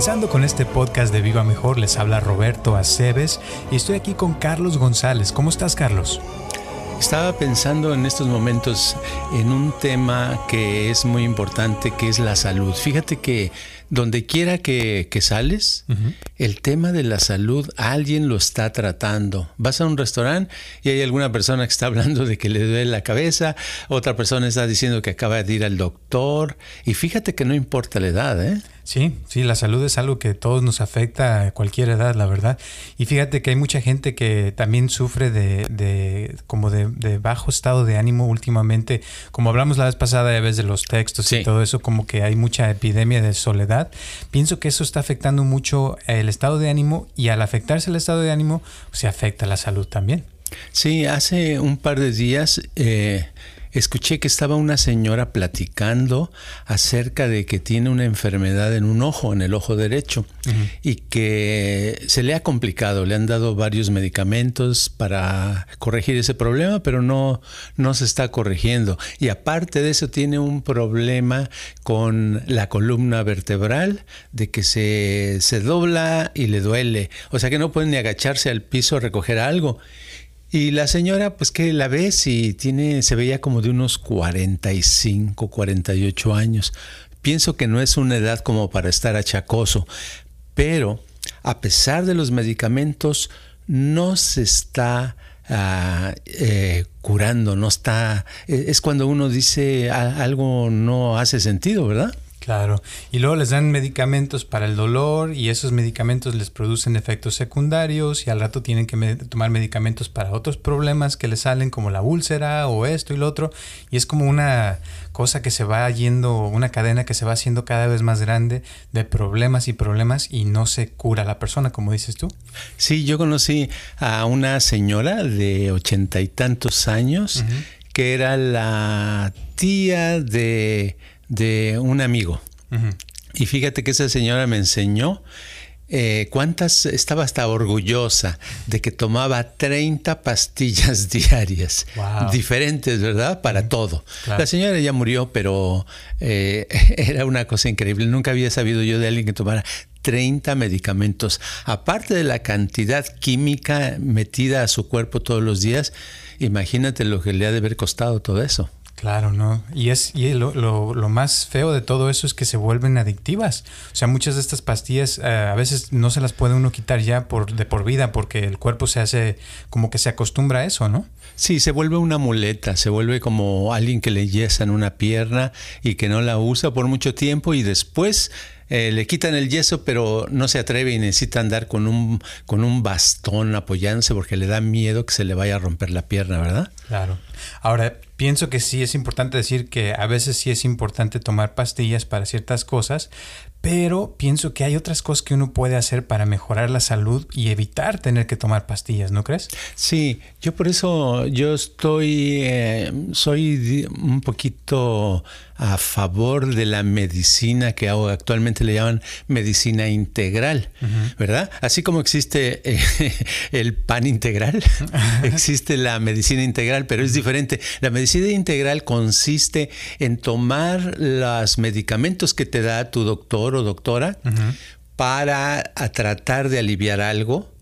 Comenzando con este podcast de Viva Mejor, les habla Roberto Aceves y estoy aquí con Carlos González. ¿Cómo estás, Carlos? Estaba pensando en estos momentos en un tema que es muy importante, que es la salud. Fíjate que donde quiera que, sales, el tema de la salud, alguien lo está tratando. Vas a un restaurante y hay alguna persona que está hablando de que le duele la cabeza, otra persona está diciendo que acaba de ir al doctor. Y fíjate que no importa la edad, ¿eh? Sí, sí, la salud es algo que todos nos afecta a cualquier edad, la verdad. Y fíjate que hay mucha gente que también sufre de, de como de, bajo estado de ánimo últimamente. Como hablamos la vez pasada, a veces de los textos y todo eso, como que hay mucha epidemia de soledad. Pienso que eso está afectando mucho el estado de ánimo y al afectarse el estado de ánimo, se afecta la salud también. Sí, hace un par de días eh, escuché que estaba una señora platicando acerca de que tiene una enfermedad en un ojo, en el ojo derecho, y que se le ha complicado, le han dado varios medicamentos para corregir ese problema, pero no, no se está corrigiendo. Y aparte de eso tiene un problema con la columna vertebral, de que se, se dobla y le duele, o sea que no puede ni agacharse al piso a recoger algo. Y la señora, pues que la ves y tiene, se veía como de unos 45, 48 años. Pienso que no es una edad como para estar achacoso, pero a pesar de los medicamentos, no se está ah, eh, curando, no está... E, es cuando uno dice algo no hace sentido, ¿verdad? Claro, y luego les dan medicamentos para el dolor y esos medicamentos les producen efectos secundarios y al rato tienen que tomar medicamentos para otros problemas que les salen como la úlcera o esto y lo otro. Y es como una cosa que se va yendo, una cadena que se va haciendo cada vez más grande de problemas y problemas y no se cura la persona, como dices tú. Sí, yo conocí a una señora de ochenta y tantos años que era la tía de de un amigo. Y fíjate que esa señora me enseñó eh, cuántas, estaba hasta orgullosa de que tomaba 30 pastillas diarias, diferentes, ¿verdad? Para todo. La señora ya murió, pero eh, era una cosa increíble. Nunca había sabido yo de alguien que tomara 30 medicamentos, aparte de la cantidad química metida a su cuerpo todos los días. Imagínate lo que le ha de haber costado todo eso. Claro, ¿no? Y es y lo, lo, más feo de todo eso es que se vuelven adictivas. O sea, muchas de estas pastillas eh, a veces no se las puede uno quitar ya por, de por vida porque el cuerpo se hace como que se acostumbra a eso, ¿no? Sí, se vuelve una muleta, se vuelve como alguien que le yesan una pierna y que no la usa por mucho tiempo y después eh, le quitan el yeso, pero no se atreve y necesita andar con un, con un bastón apoyándose porque le da miedo que se le vaya a romper la pierna, ¿verdad? Claro. Ahora, pienso que sí es importante decir que a veces sí es importante tomar pastillas para ciertas cosas, pero pienso que hay otras cosas que uno puede hacer para mejorar la salud y evitar tener que tomar pastillas, ¿no crees? Sí, yo por eso yo estoy, eh, soy un poquito a favor de la medicina que actualmente le llaman medicina integral, ¿verdad? Así como existe eh, el pan integral, existe la medicina integral, pero es diferente. La medicina integral consiste en tomar los medicamentos que te da tu doctor o doctora para tratar de aliviar algo,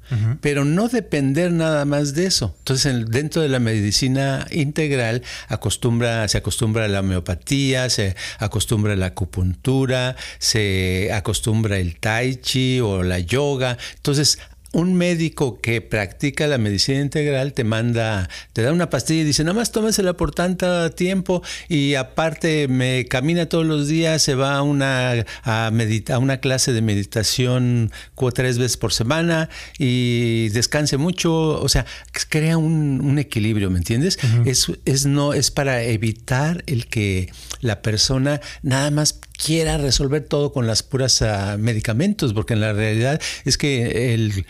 pero no depender nada más de eso. Entonces, dentro de la medicina integral acostumbra, se acostumbra a la homeopatía, se acostumbra a la acupuntura, se acostumbra el tai chi o la yoga. Entonces, un médico que practica la medicina integral te manda, te da una pastilla y dice, nada más tómesela por tanto tiempo y aparte me camina todos los días, se va a una, a, una clase de meditación tres veces por semana y descanse mucho, o sea, crea un, equilibrio, ¿me entiendes? es, es, no, es para evitar el que la persona nada más quiera resolver todo con las puras ah, medicamentos, porque en la realidad es que el,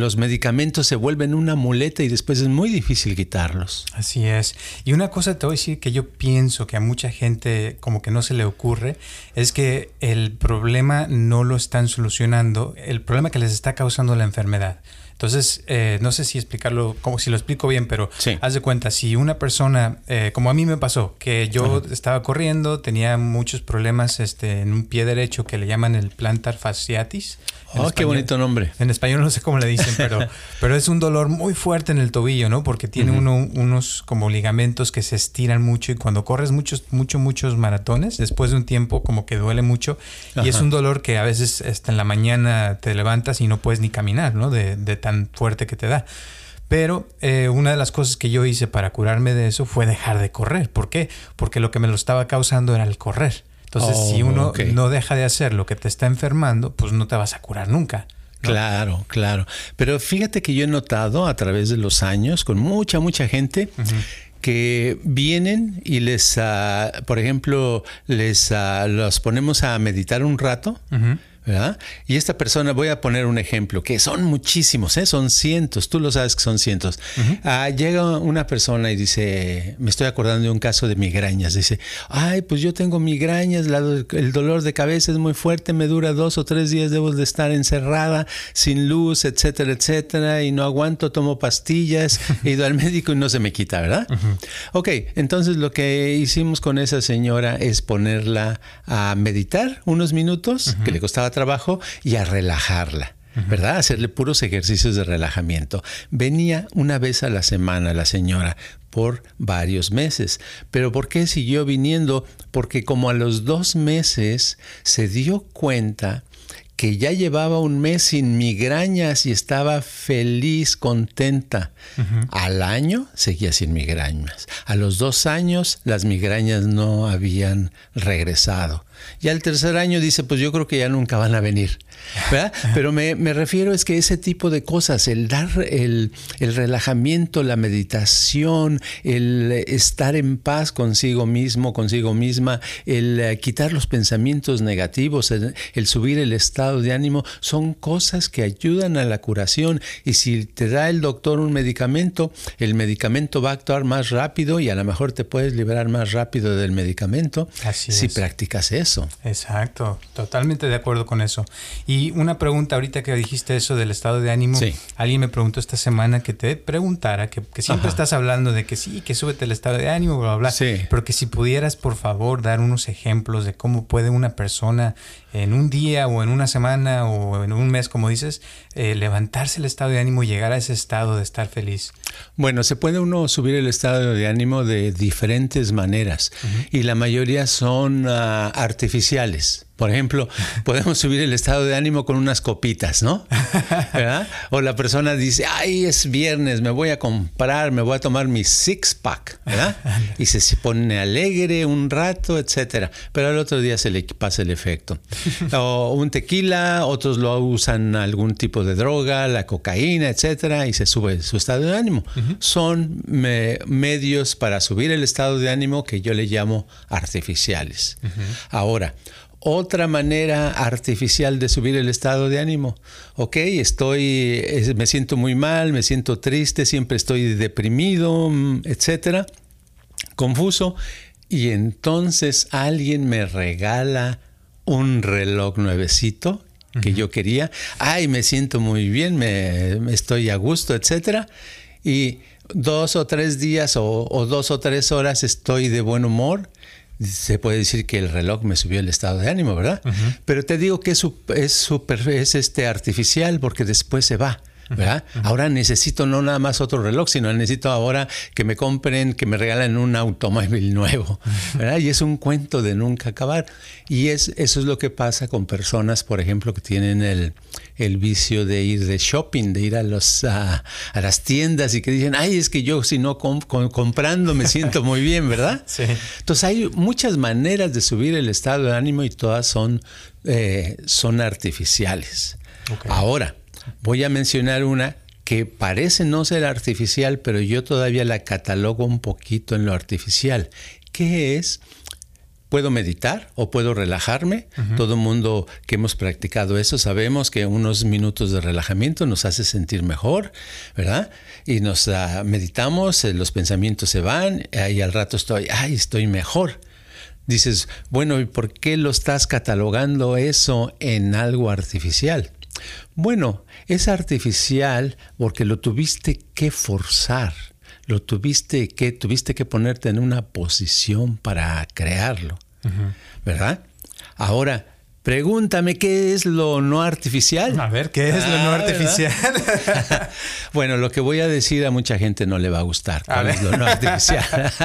los medicamentos se vuelven una muleta y después es muy difícil quitarlos. Así es. Y una cosa te voy a decir que yo pienso que a mucha gente como que no se le ocurre, es que el problema no lo están solucionando, el problema que les está causando la enfermedad Entonces, eh, no sé si explicarlo, como si lo explico bien, pero haz de cuenta, si una persona, eh, como a mí me pasó, que yo estaba corriendo, tenía muchos problemas este, en un pie derecho que le llaman el plantar fasciatis. Oh, qué bonito nombre. En español no sé cómo le dicen, pero, pero es un dolor muy fuerte en el tobillo, ¿no? Porque tiene uno, unos como ligamentos que se estiran mucho y cuando corres muchos, muchos, muchos maratones, después de un tiempo como que duele mucho y es un dolor que a veces hasta en la mañana te levantas y no puedes ni caminar, ¿no? De, de tan fuerte que te da. Pero eh, una de las cosas que yo hice para curarme de eso fue dejar de correr. ¿Por qué? Porque lo que me lo estaba causando era el correr. Entonces, si oh, uno no deja de hacer lo que te está enfermando, pues no te vas a curar nunca. Claro, claro. Pero fíjate que yo he notado a través de los años con mucha, mucha gente que vienen y les, ah, por ejemplo, les uh, los ponemos a meditar un rato. Y esta persona, voy a poner un ejemplo, que son muchísimos, ¿eh? son cientos, tú lo sabes que son cientos. Ah, llega una persona y dice, me estoy acordando de un caso de migrañas, dice, ay, pues yo tengo migrañas, el dolor de cabeza es muy fuerte, me dura dos o tres días, debo de estar encerrada, sin luz, etcétera, etcétera, y no aguanto, tomo pastillas, he ido al médico y no se me quita, ¿verdad? Ok, entonces lo que hicimos con esa señora es ponerla a meditar unos minutos, que le costaba trabajo y a relajarla. ¿verdad? Hacerle puros ejercicios de relajamiento. Venía una vez a la semana la señora por varios meses. ¿Pero por qué siguió viniendo? Porque como a los dos meses se dio cuenta que ya llevaba un mes sin migrañas y estaba feliz, contenta. Al año seguía sin migrañas. A los dos años las migrañas no habían regresado. Y al tercer año dice, pues yo creo que ya nunca van a venir. Pero me, refiero es que ese tipo de cosas, el dar el, relajamiento, la meditación, el estar en paz consigo mismo, consigo misma, el eh, quitar los pensamientos negativos, el, subir el estado de ánimo, son cosas que ayudan a la curación. Y si te da el doctor un medicamento, el medicamento va a actuar más rápido y a lo mejor te puedes liberar más rápido del medicamento si practicas eso. Exacto, totalmente de acuerdo con eso. Y una pregunta ahorita que dijiste eso del estado de ánimo. Alguien me preguntó esta semana que te preguntara, que, siempre estás hablando de que sí, que súbete el estado de ánimo, bla, bla, bla. Pero que si pudieras, por favor, dar unos ejemplos de cómo puede una persona en un día o en una semana o en un mes, como dices, eh, levantarse el estado de ánimo y llegar a ese estado de estar feliz? Bueno, se puede uno subir el estado de ánimo de diferentes maneras y la mayoría son ah, artificiales. Por ejemplo, podemos subir el estado de ánimo con unas copitas, ¿no? O la persona dice, ay, es viernes, me voy a comprar, me voy a tomar mi six pack, ¿verdad? Y se pone alegre un rato, etcétera. Pero al otro día se le pasa el efecto. O un tequila, otros lo usan algún tipo de droga, la cocaína, etcétera, y se sube su estado de ánimo. Son medios para subir el estado de ánimo que yo le llamo artificiales. Ahora, otra manera artificial de subir el estado de ánimo. Ok, estoy, me siento muy mal, me siento triste, siempre estoy deprimido, mm, etcétera, confuso. Y entonces alguien me regala un reloj nuevecito que yo quería. Ay, me siento muy bien, me, estoy a gusto, etcétera. Y dos o tres días o, o dos o tres horas estoy de buen humor se puede decir que el reloj me subió el estado de ánimo, ¿verdad? Pero te digo que es, es, super, es este artificial porque después se va. ¿Verdad? Ahora necesito no nada más otro reloj, sino necesito ahora que me compren, que me regalen un automóvil nuevo, ¿verdad? Y es un cuento de nunca acabar. Y es, eso es lo que pasa con personas, por ejemplo, que tienen el, vicio de ir de shopping, de ir a, los, a, las tiendas y que dicen, ay, es que yo si no comprando me siento muy bien, ¿verdad? Sí. Entonces hay muchas maneras de subir el estado de ánimo y todas son, eh, son artificiales. Ahora, Voy a mencionar una que parece no ser artificial, pero yo todavía la catalogo un poquito en lo artificial, que es puedo meditar o puedo relajarme. Todo el mundo que hemos practicado eso sabemos que unos minutos de relajamiento nos hace sentir mejor, ¿verdad? Y nos ah, meditamos, eh, los pensamientos se van y al rato estoy, ay, estoy mejor. Dices, bueno, ¿y por qué lo estás catalogando eso en algo artificial? Bueno, es artificial porque lo tuviste que forzar, lo tuviste que, tuviste que ponerte en una posición para crearlo, ¿verdad? Ahora, Pregúntame qué es lo no artificial. A ver, ¿qué es lo no ah, artificial? bueno, lo que voy a decir a mucha gente no le va a gustar. ¿Cuál es lo no artificial?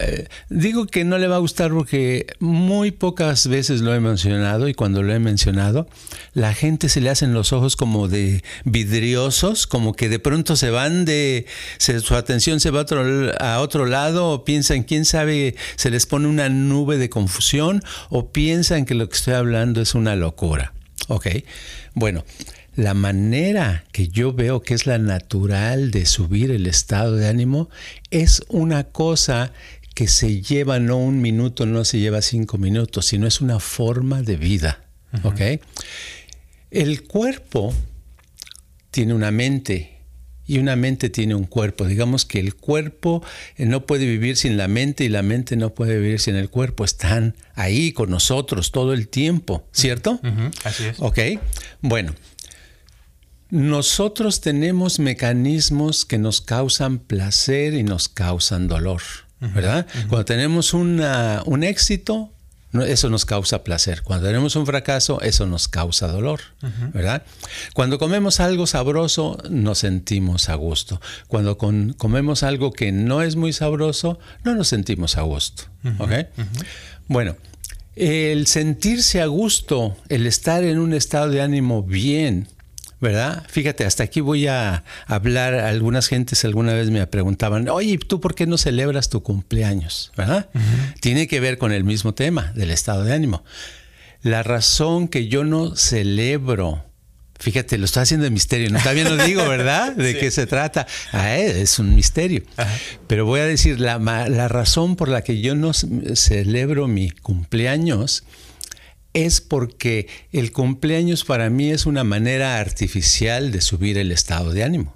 Eh, digo que no le va a gustar porque muy pocas veces lo he mencionado y cuando lo he mencionado, la gente se le hacen los ojos como de vidriosos, como que de pronto se van de, su atención se va a otro, a otro lado o piensan, quién sabe, se les pone una nube de confusión o piensan que lo que estoy hablando es una locura. Ok, bueno, la manera que yo veo que es la natural de subir el estado de ánimo es una cosa que se lleva no un minuto, no se lleva cinco minutos, sino es una forma de vida. ¿Ok? El cuerpo tiene una mente y una mente tiene un cuerpo. Digamos que el cuerpo eh, no puede vivir sin la mente y la mente no puede vivir sin el cuerpo. Están ahí con nosotros todo el tiempo, ¿cierto? Así es. Ok, bueno. Nosotros tenemos mecanismos que nos causan placer y nos causan dolor, ¿verdad? Cuando tenemos un éxito, eso nos causa placer. Cuando tenemos un fracaso, eso nos causa dolor, ¿verdad? Cuando comemos algo sabroso, nos sentimos a gusto. Cuando comemos algo que no es muy sabroso, no nos sentimos a gusto, Bueno, el sentirse a gusto, el estar en un estado de ánimo bien, ¿verdad? Fíjate, hasta aquí voy a hablar. Algunas gentes alguna vez me preguntaban, oye, ¿tú por qué no celebras tu cumpleaños? ¿Verdad? Tiene que ver con el mismo tema del estado de ánimo. La razón que yo no celebro, fíjate, lo estoy haciendo de misterio, no todavía no digo, ¿verdad? ¿De qué se trata? Ah, eh, es un misterio. Pero voy a decir, la, la razón por la que yo no celebro mi cumpleaños es porque el cumpleaños para mí es una manera artificial de subir el estado de ánimo.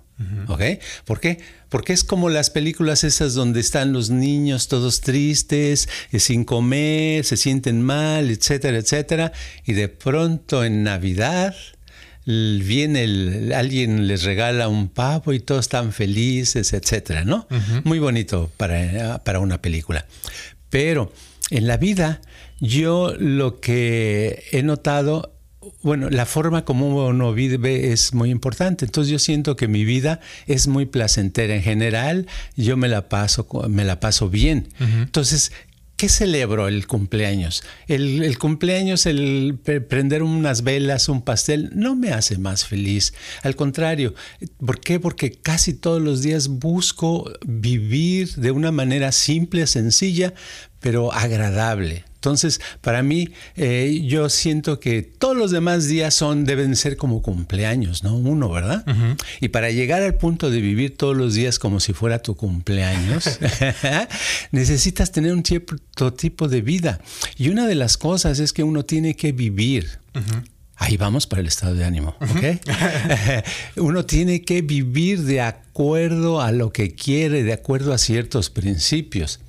¿Ok? ¿Por qué? Porque es como las películas esas donde están los niños todos tristes, eh, sin comer, se sienten mal, etcétera, etcétera. Y de pronto en Navidad viene alguien les regala un pavo y todos están felices, etcétera, ¿no? Muy bonito para, para una película. Pero en la vida yo lo que he notado, bueno, la forma como uno vive es muy importante. Entonces yo siento que mi vida es muy placentera en general. Yo me la paso, me la paso bien. Entonces, ¿Qué celebro el cumpleaños? El, cumpleaños, el prender unas velas, un pastel, no me hace más feliz. Al contrario, ¿por qué? Porque casi todos los días busco vivir de una manera simple, sencilla, pero agradable. Entonces, para mí, eh, yo siento que todos los demás días son, deben ser como cumpleaños, ¿no? Uno, ¿verdad? Y para llegar al punto de vivir todos los días como si fuera tu cumpleaños, necesitas tener un cierto tipo de vida. Y una de las cosas es que uno tiene que vivir. Ahí vamos para el estado de ánimo, ¿ok? Uno tiene que vivir de acuerdo a lo que quiere, de acuerdo a ciertos principios.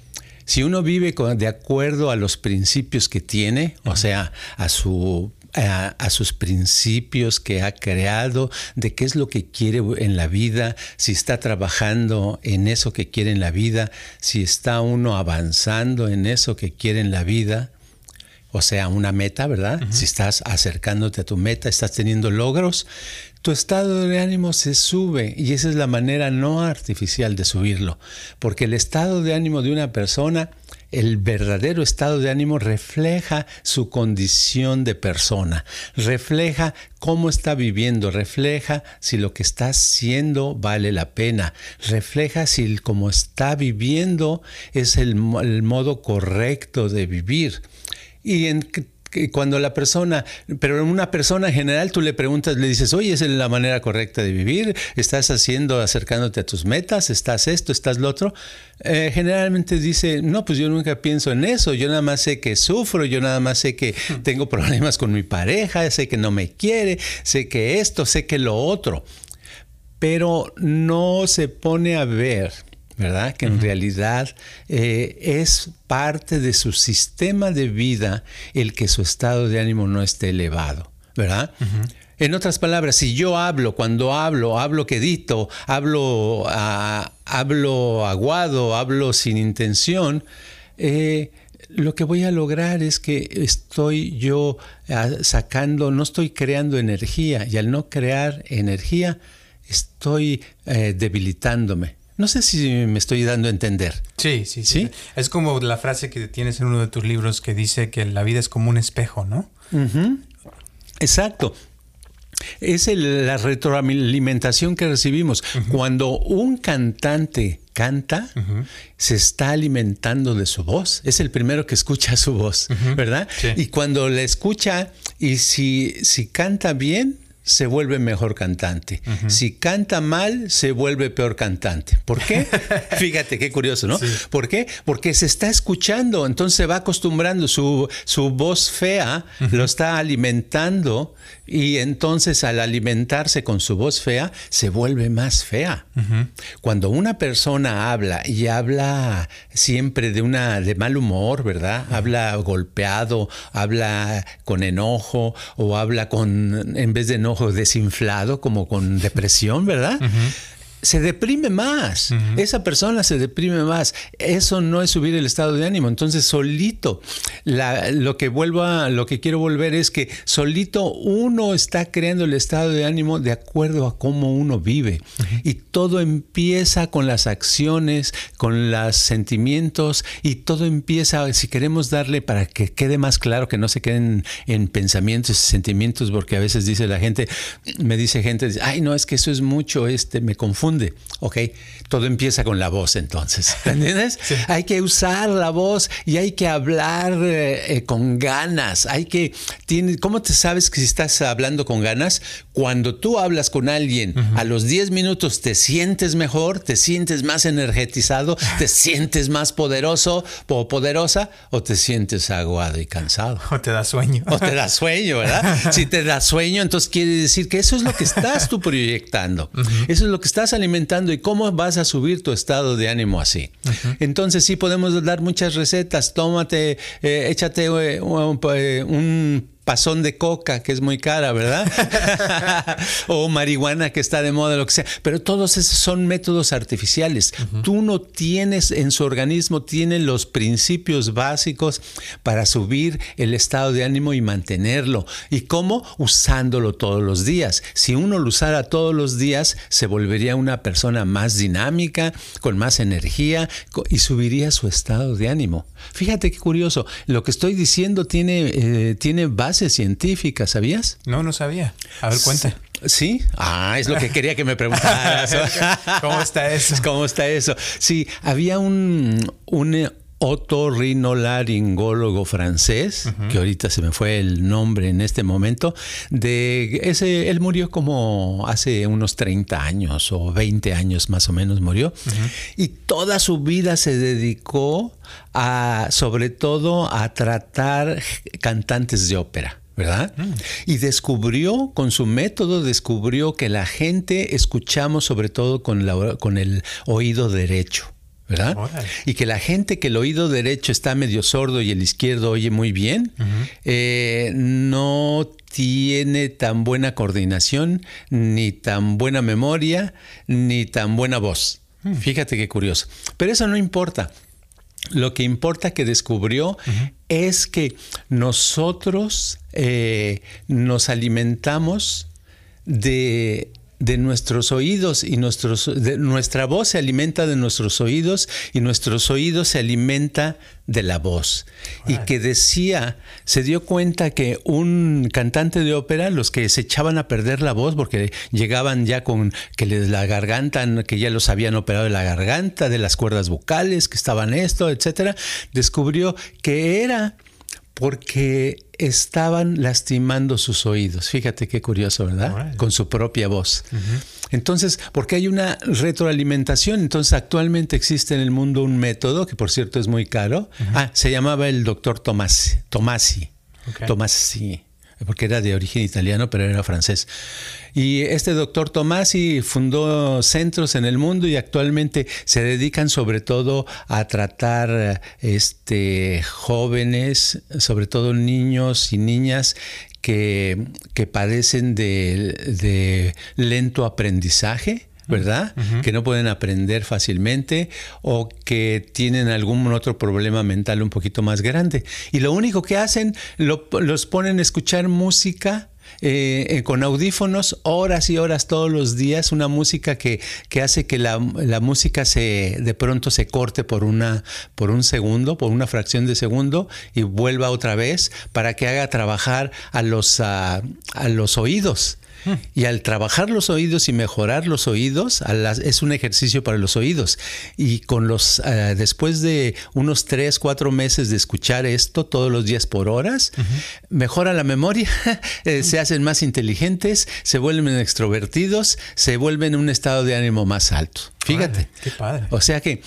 Si uno vive de acuerdo a los principios que tiene, o sea, a su a, sus principios que ha creado, de qué es lo que quiere en la vida, si está trabajando en eso que quiere en la vida, si está uno avanzando en eso que quiere en la vida, o sea, una meta, ¿verdad? Si estás acercándote a tu meta, estás teniendo logros, tu estado de ánimo se sube y esa es la manera no artificial de subirlo, porque el estado de ánimo de una persona, el verdadero estado de ánimo refleja su condición de persona, refleja cómo está viviendo, refleja si lo que está haciendo vale la pena, refleja si como está viviendo es el, el modo correcto de vivir. Y en cuando la persona, pero en una persona en general tú le preguntas, le dices, oye, ¿es la manera correcta de vivir? ¿Estás haciendo, acercándote a tus metas? ¿Estás esto? ¿Estás lo otro? Eh, generalmente dice, no, pues yo nunca pienso en eso, yo nada más sé que sufro, yo nada más sé que tengo problemas con mi pareja, sé que no me quiere, sé que esto, sé que lo otro, pero no se pone a ver ¿verdad? Que en realidad eh, es parte de su sistema de vida el que su estado de ánimo no esté elevado, ¿verdad? En otras palabras, si yo hablo, cuando hablo, hablo quedito, hablo, ah, hablo aguado, hablo sin intención, eh, lo que voy a lograr es que estoy yo ah, sacando, no estoy creando energía y al no crear energía estoy eh, debilitándome. No sé si me estoy dando a entender. Sí, sí, sí, Es como la frase que tienes en uno de tus libros que dice que la vida es como un espejo, ¿no? Exacto. Es la retroalimentación que recibimos. Cuando un cantante canta, se está alimentando de su voz. Es el primero que escucha su voz, ¿verdad? Y cuando la escucha y si, si canta bien, se vuelve mejor cantante. Si canta mal, se vuelve peor cantante. ¿Por qué? Fíjate qué curioso, ¿no? ¿Por qué? Porque se está escuchando, entonces se va acostumbrando, su, su voz fea lo está alimentando y entonces al alimentarse con su voz fea, se vuelve más fea. Cuando una persona habla y habla siempre de una de mal humor, ¿verdad? Habla golpeado, habla con enojo o habla con en vez de enojo desinflado, como con depresión, ¿verdad? Se deprime más. Esa persona se deprime más. Eso no es subir el estado de ánimo. Entonces, solito, lo que vuelvo a, lo que quiero volver es que solito uno está creando el estado de ánimo de acuerdo a cómo uno vive. Y todo empieza con las acciones, con los sentimientos, y todo empieza, si queremos darle para que quede más claro, que no se queden en pensamientos y sentimientos, porque a veces dice la gente, me dice gente, ay, no, es que eso es mucho, este, me confundo ¿ok? Todo empieza con la voz entonces, ¿entiendes? Hay que usar la voz y hay que hablar eh, eh, con ganas, hay que, tiene, ¿cómo te sabes que si estás hablando con ganas? Cuando tú hablas con alguien, a los 10 minutos te sientes mejor, te sientes más energetizado, te sientes más poderoso o poderosa o te sientes aguado y cansado. O te da sueño. O te da sueño, ¿verdad? si te da sueño, entonces quiere decir que eso es lo que estás tú proyectando. Eso es lo que estás alimentando y cómo vas a subir tu estado de ánimo así. Entonces sí podemos dar muchas recetas. Tómate, eh, échate eh, un pasón de coca, que es muy cara, ¿verdad? o marihuana, que está de moda, lo que sea. Pero todos esos son métodos artificiales. Tú no tienes en su organismo, tiene los principios básicos para subir el estado de ánimo y mantenerlo. ¿Y cómo? Usándolo todos los días. Si uno lo usara todos los días, se volvería una persona más dinámica, con más energía y subiría su estado de ánimo. Fíjate qué curioso. Lo que estoy diciendo tiene, eh, tiene base científica, ¿sabías? No, no sabía. A ver, cuenta. Sí, ah, es lo que quería que me preguntaras. ¿Cómo está eso? ¿Cómo está eso? Sí, había un, un otorrinolaringólogo francés, que ahorita se me fue el nombre en este momento, de ese, él murió como hace unos 30 años o 20 años más o menos murió, y toda su vida se dedicó a, sobre todo, a tratar cantantes de ópera. ¿verdad? Mm. Y descubrió, con su método, descubrió que la gente escuchamos sobre todo con, con el oído derecho. ¿Verdad? Y que la gente que el oído derecho está medio sordo y el izquierdo oye muy bien, eh, no tiene tan buena coordinación, ni tan buena memoria, ni tan buena voz. Mm. Fíjate qué curioso. Pero eso no importa. Lo que importa que descubrió es que nosotros eh, nos alimentamos de de nuestros oídos y nuestros, de, nuestra voz se alimenta de nuestros oídos y nuestros oídos se alimenta de la voz. Y que decía, se dio cuenta que un cantante de ópera, los que se echaban a perder la voz porque llegaban ya con que les la garganta, que ya los habían operado de la garganta, de las cuerdas vocales, que estaban esto, etcétera, descubrió que era porque estaban lastimando sus oídos. Fíjate qué curioso, ¿verdad? Con su propia voz. Entonces, porque hay una retroalimentación, entonces actualmente existe en el mundo un método, que por cierto es muy caro. Ah, se llamaba el doctor Tomasi. Tomasi. Tomasi. Porque era de origen italiano, pero era francés. Y este doctor Tomasi fundó centros en el mundo y actualmente se dedican sobre todo a tratar este, jóvenes, sobre todo niños y niñas que, padecen de lento aprendizaje ¿verdad? Que no pueden aprender fácilmente o que tienen algún otro problema mental un poquito más grande. Y lo único que hacen, los ponen a escuchar música. Eh, eh, con audífonos horas y horas todos los días, una música que, que hace que la, música se de pronto se corte por una por un segundo, por una fracción de segundo y vuelva otra vez para que haga trabajar a los a los oídos. Y al trabajar los oídos y mejorar los oídos, es un ejercicio para los oídos. Y con los, eh, después de unos tres, cuatro meses de escuchar esto todos los días por horas, mejora la memoria, eh, se hacen más inteligentes, se vuelven extrovertidos, se vuelven en un estado de ánimo más alto. Fíjate. qué padre. O sea que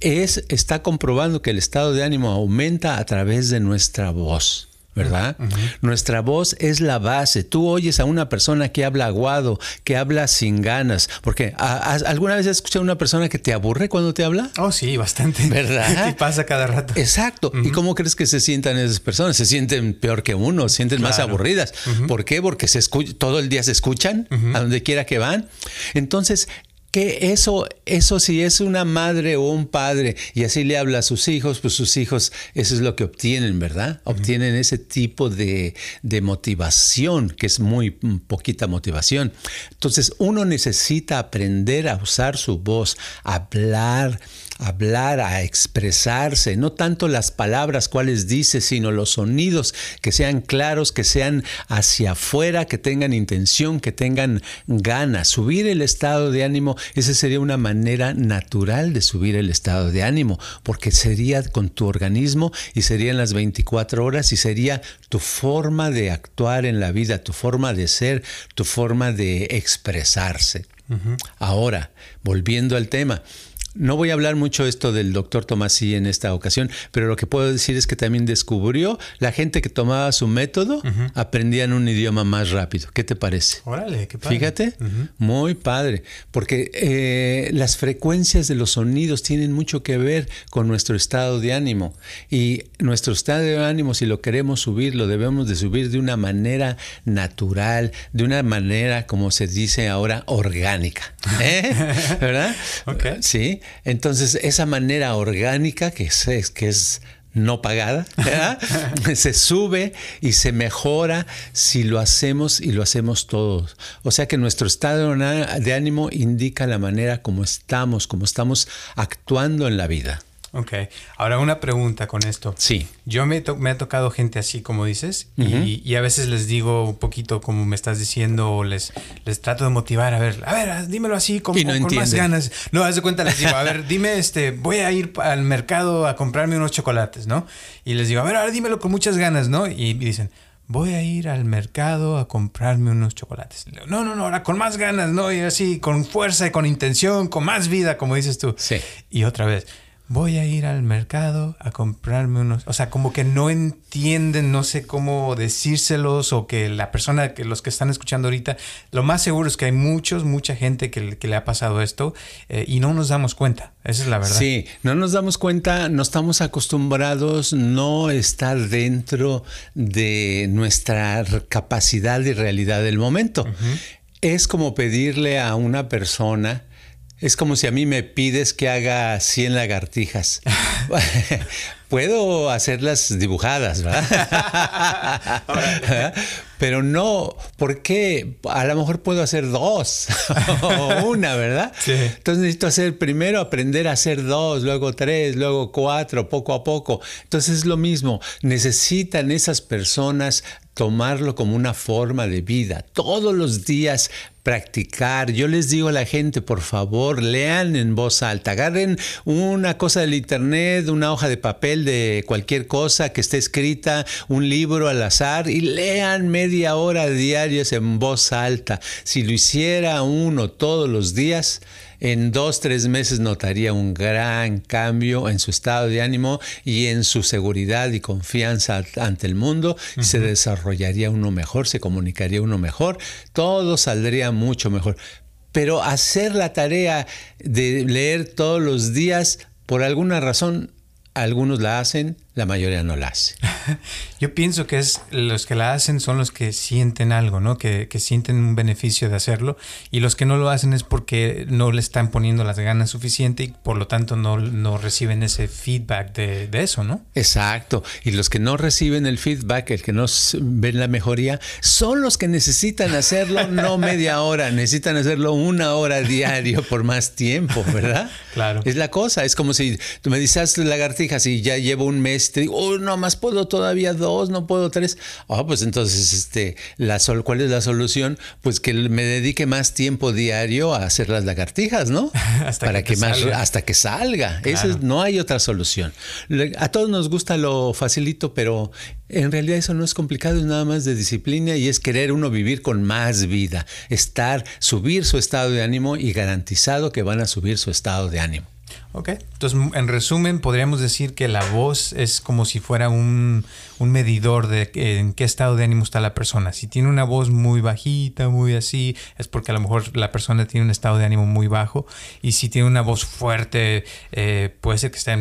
es, está comprobando que el estado de ánimo aumenta a través de nuestra voz. ¿Verdad? Nuestra voz es la base. Tú oyes a una persona que habla aguado, que habla sin ganas, porque ¿alguna vez has escuchado a una persona que te aburre cuando te habla? Oh, sí, bastante. ¿Verdad? Y pasa cada rato. Exacto. ¿Y cómo crees que se sientan esas personas? Se sienten peor que uno, se sienten más aburridas. ¿Por qué? Porque se todo el día se escuchan a donde quiera que van. Entonces, que eso, eso si es una madre o un padre y así le habla a sus hijos, pues sus hijos, eso es lo que obtienen, ¿verdad? Obtienen ese tipo de, de motivación, que es muy poquita motivación. Entonces uno necesita aprender a usar su voz, hablar, hablar, a expresarse, no tanto las palabras cuales dice, sino los sonidos que sean claros, que sean hacia afuera, que tengan intención, que tengan ganas. Subir el estado de ánimo, esa sería una manera natural de subir el estado de ánimo, porque sería con tu organismo y serían las 24 horas y sería tu forma de actuar en la vida, tu forma de ser, tu forma de expresarse. Ahora, volviendo al tema, no voy a hablar mucho esto del doctor Tomasí en esta ocasión, pero lo que puedo decir es que también descubrió la gente que tomaba su método aprendían un idioma más rápido. ¿Qué te parece? Órale, qué padre. Fíjate, muy padre, porque eh, las frecuencias de los sonidos tienen mucho que ver con nuestro estado de ánimo y nuestro estado de ánimo si lo queremos subir lo debemos de subir de una manera natural, de una manera como se dice ahora orgánica, ¿eh? ¿verdad? Okay. Sí. Entonces, esa manera orgánica que es, que es no pagada, se sube y se mejora si lo hacemos y lo hacemos todos. O sea que nuestro estado de ánimo indica la manera como estamos, como estamos actuando en la vida. Ok, ahora una pregunta con esto. Sí. Yo me, me ha tocado gente así como dices y, a veces les digo un poquito como me estás diciendo o les, les trato de motivar, a ver, a ver, dímelo así como, con más ganas. No, haz de cuenta, les digo, a ver, dime, este, voy a ir al mercado a comprarme unos chocolates, ¿no? Y les digo, a ver, ahora dímelo con muchas ganas, ¿no? Y dicen, voy a ir al mercado a comprarme unos chocolates. No, no, no, ahora con más ganas, ¿no? Y así, con fuerza y con intención, con más vida, como dices tú. Sí. Y otra vez voy a ir al mercado a comprarme unos, o sea, como que no entienden, no sé cómo decírselos o que la persona, que los que están escuchando ahorita, lo más seguro es que hay muchos, mucha gente que, le ha pasado esto eh, y no nos damos cuenta, esa es la verdad. Sí, no nos damos cuenta, no estamos acostumbrados, no está dentro de nuestra capacidad y realidad del momento. Es como pedirle a una persona, es como si a mí me pides que haga 100 lagartijas. Puedo hacerlas dibujadas, ¿verdad? Pero no, porque a lo mejor puedo hacer dos o una, ¿verdad? Sí. Entonces necesito hacer primero aprender a hacer dos, luego tres, luego cuatro, poco a poco. Entonces es lo mismo, necesitan esas personas tomarlo como una forma de vida. Todos los días practicar. Yo les digo a la gente, por favor, lean en voz alta. Agarren una cosa del internet, una hoja de papel de cualquier cosa que esté escrita, un libro al azar y lean media hora diarias en voz alta. Si lo hiciera uno todos los días, en dos, tres meses notaría un gran cambio en su estado de ánimo y en su seguridad y confianza ante el mundo. Se desarrollaría uno mejor, se comunicaría uno mejor, todo saldría mucho mejor. Pero hacer la tarea de leer todos los días, por alguna razón, algunos la hacen, la mayoría no la hace. Yo pienso que es los que la hacen son los que sienten algo, ¿no? Que, sienten un beneficio de hacerlo y los que no lo hacen es porque no le están poniendo las ganas suficiente y por lo tanto no, no reciben ese feedback de, de, eso, ¿no? Exacto. Y los que no reciben el feedback, el que no ven la mejoría, son los que necesitan hacerlo no media hora, necesitan hacerlo una hora diario por más tiempo, ¿verdad? Claro. Es la cosa, es como si tú me dices lagartijas y ya llevo un mes te digo, oh, no más puedo todavía dos, no puedo tres. Ah, pues entonces, este, la sol, ¿cuál es la solución? Pues que me dedique más tiempo diario a hacer las lagartijas, ¿no? hasta Para que, más, hasta que salga. no hay otra solución. A todos nos gusta lo facilito, pero en realidad eso no es complicado, es nada más de disciplina y es querer uno vivir con más vida, estar, subir su estado de ánimo y garantizado que van a subir su estado de ánimo. Ok, entonces en resumen podríamos decir que la voz es como si fuera un, un medidor de en qué estado de ánimo está la persona. Si tiene una voz muy bajita, muy así, es porque a lo mejor la persona tiene un estado de ánimo muy bajo. Y si tiene una voz fuerte, eh, puede ser que esté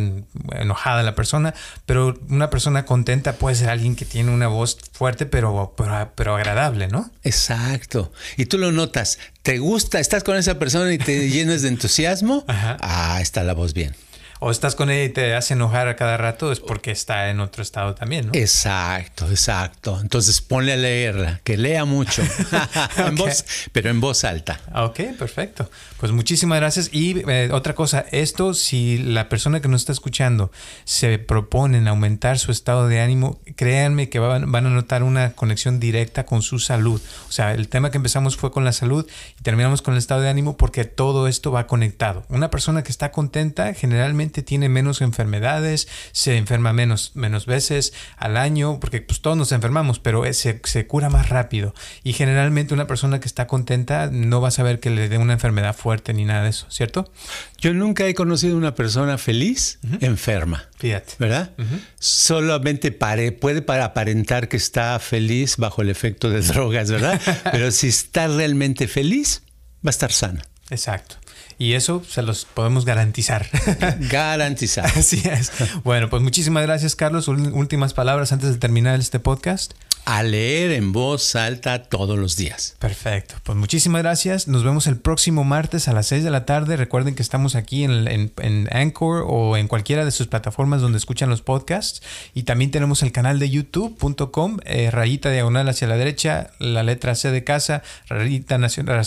enojada la persona. Pero una persona contenta puede ser alguien que tiene una voz fuerte, pero, pero, pero agradable, ¿no? Exacto. Y tú lo notas. ¿Te gusta? ¿Estás con esa persona y te llenas de entusiasmo? Ah, está la voz bien o estás con ella y te hace enojar a cada rato, es porque está en otro estado también, ¿no? Exacto, exacto. Entonces ponle a leerla, que lea mucho, pero en voz alta. Ok, perfecto. Pues muchísimas gracias. Y eh, otra cosa, esto, si la persona que nos está escuchando se propone en aumentar su estado de ánimo, créanme que van, van a notar una conexión directa con su salud. O sea, el tema que empezamos fue con la salud y terminamos con el estado de ánimo porque todo esto va conectado. Una persona que está contenta generalmente tiene menos enfermedades, se enferma menos, menos veces al año, porque pues todos nos enfermamos, pero se, se cura más rápido. Y generalmente una persona que está contenta no va a saber que le dé una enfermedad fuerte ni nada de eso, ¿cierto? Yo nunca he conocido una persona feliz enferma. Fíjate. ¿Verdad? Solamente pare, puede para aparentar que está feliz bajo el efecto de drogas, ¿verdad? Pero si está realmente feliz, va a estar sana. Exacto. Y eso se los podemos garantizar. Garantizar. Así es. Bueno, pues muchísimas gracias, Carlos. Últimas palabras antes de terminar este podcast a leer en voz alta todos los días. Perfecto. Pues muchísimas gracias. Nos vemos el próximo martes a las 6 de la tarde. Recuerden que estamos aquí en, Anchor o en cualquiera de sus plataformas donde escuchan los podcasts. Y también tenemos el canal de youtube.com, eh, rayita diagonal hacia la derecha, la letra C de casa, rayita, nacional,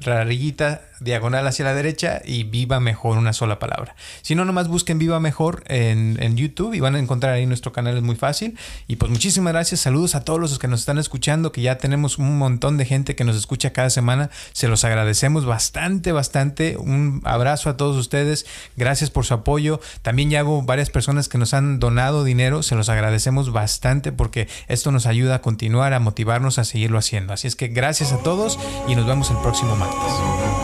rayita diagonal hacia la derecha y viva mejor una sola palabra. Si no, nomás busquen viva mejor en, en YouTube y van a encontrar ahí nuestro canal, es muy fácil. Y pues muchísimas gracias. Saludos a todos los que nos están escuchando, que ya tenemos un montón de gente que nos escucha cada semana. Se los agradecemos bastante, bastante. Un abrazo a todos ustedes. Gracias por su apoyo. También ya hubo varias personas que nos han donado dinero. Se los agradecemos bastante porque esto nos ayuda a continuar, a motivarnos a seguirlo haciendo. Así es que gracias a todos y nos vemos el próximo martes.